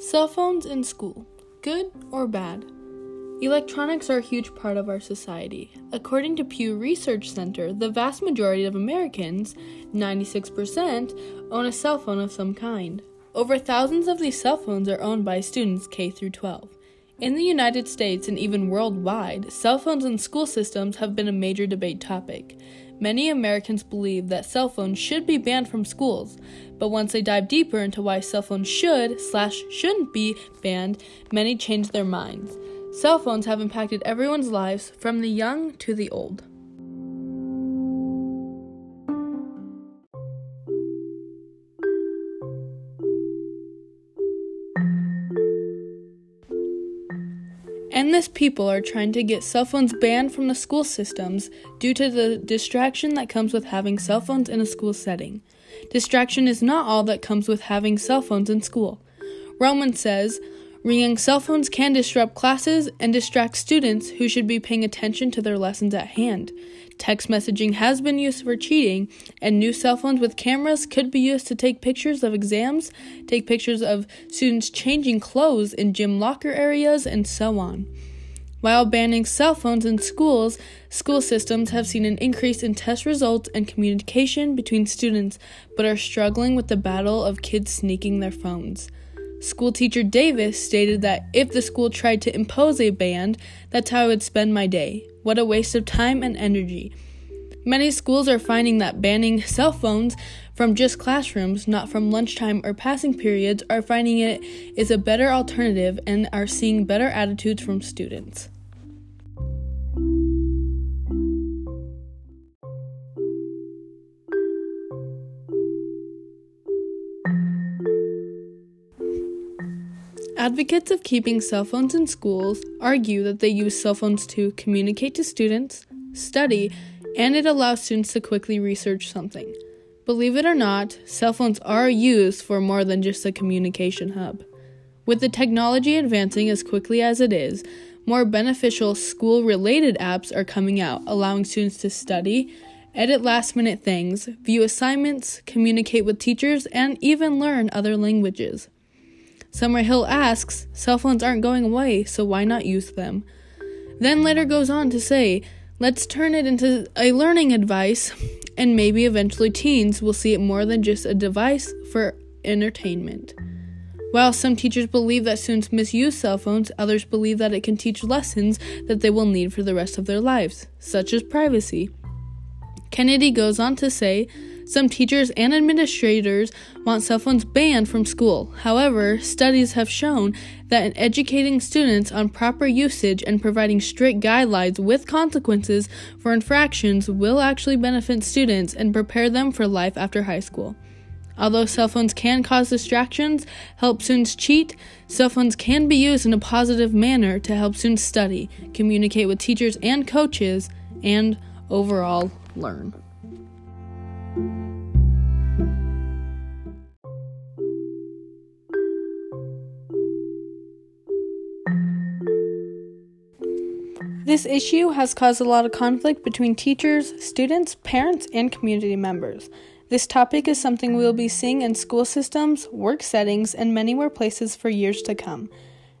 Cell phones in school, good or bad? Electronics are a huge part of our society. According to Pew Research Center, the vast majority of Americans, 96%, own a cell phone of some kind. Over thousands of these cell phones are owned by students K through 12. In the United States and even worldwide, cell phones in school systems have been a major debate topic. Many Americans believe that cell phones should be banned from schools, but once they dive deeper into why cell phones should slash shouldn't be banned, many change their minds. Cell phones have impacted everyone's lives, from the young to the old. Endless people are trying to get cell phones banned from the school systems due to the distraction that comes with having cell phones in a school setting. Distraction is not all that comes with having cell phones in school. Roman says, Ringing cell phones can disrupt classes and distract students who should be paying attention to their lessons at hand. Text messaging has been used for cheating, and new cell phones with cameras could be used to take pictures of exams, take pictures of students changing clothes in gym locker areas, and so on. While banning cell phones in schools, school systems have seen an increase in test results and communication between students, but are struggling with the battle of kids sneaking their phones. School teacher Davis stated that if the school tried to impose a ban, that's how I would spend my day. What a waste of time and energy. Many schools are finding that banning cell phones from just classrooms, not from lunchtime or passing periods, are finding it is a better alternative and are seeing better attitudes from students. Advocates of keeping cell phones in schools argue that they use cell phones to communicate to students, study, and it allows students to quickly research something. Believe it or not, cell phones are used for more than just a communication hub. With the technology advancing as quickly as it is, more beneficial school related apps are coming out, allowing students to study, edit last minute things, view assignments, communicate with teachers, and even learn other languages. Summer Hill asks, cell phones aren't going away, so why not use them? Then later goes on to say, let's turn it into a learning advice, and maybe eventually teens will see it more than just a device for entertainment. While some teachers believe that students misuse cell phones, others believe that it can teach lessons that they will need for the rest of their lives, such as privacy. Kennedy goes on to say, some teachers and administrators want cell phones banned from school. However, studies have shown that in educating students on proper usage and providing strict guidelines with consequences for infractions will actually benefit students and prepare them for life after high school. Although cell phones can cause distractions, help students cheat, cell phones can be used in a positive manner to help students study, communicate with teachers and coaches, and overall learn. This issue has caused a lot of conflict between teachers, students, parents, and community members. This topic is something we will be seeing in school systems, work settings, and many more places for years to come.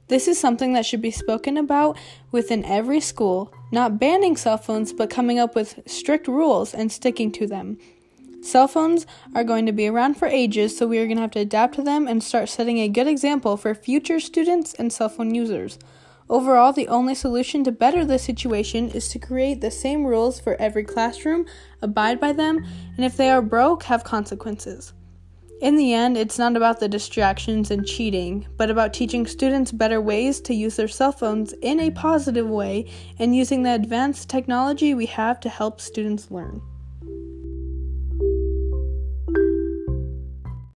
This is something that should be spoken about within every school, not banning cell phones, but coming up with strict rules and sticking to them. Cell phones are going to be around for ages, so we are going to have to adapt to them and start setting a good example for future students and cell phone users. Overall, the only solution to better the situation is to create the same rules for every classroom, abide by them, and if they are broke, have consequences. In the end, it's not about the distractions and cheating, but about teaching students better ways to use their cell phones in a positive way and using the advanced technology we have to help students learn.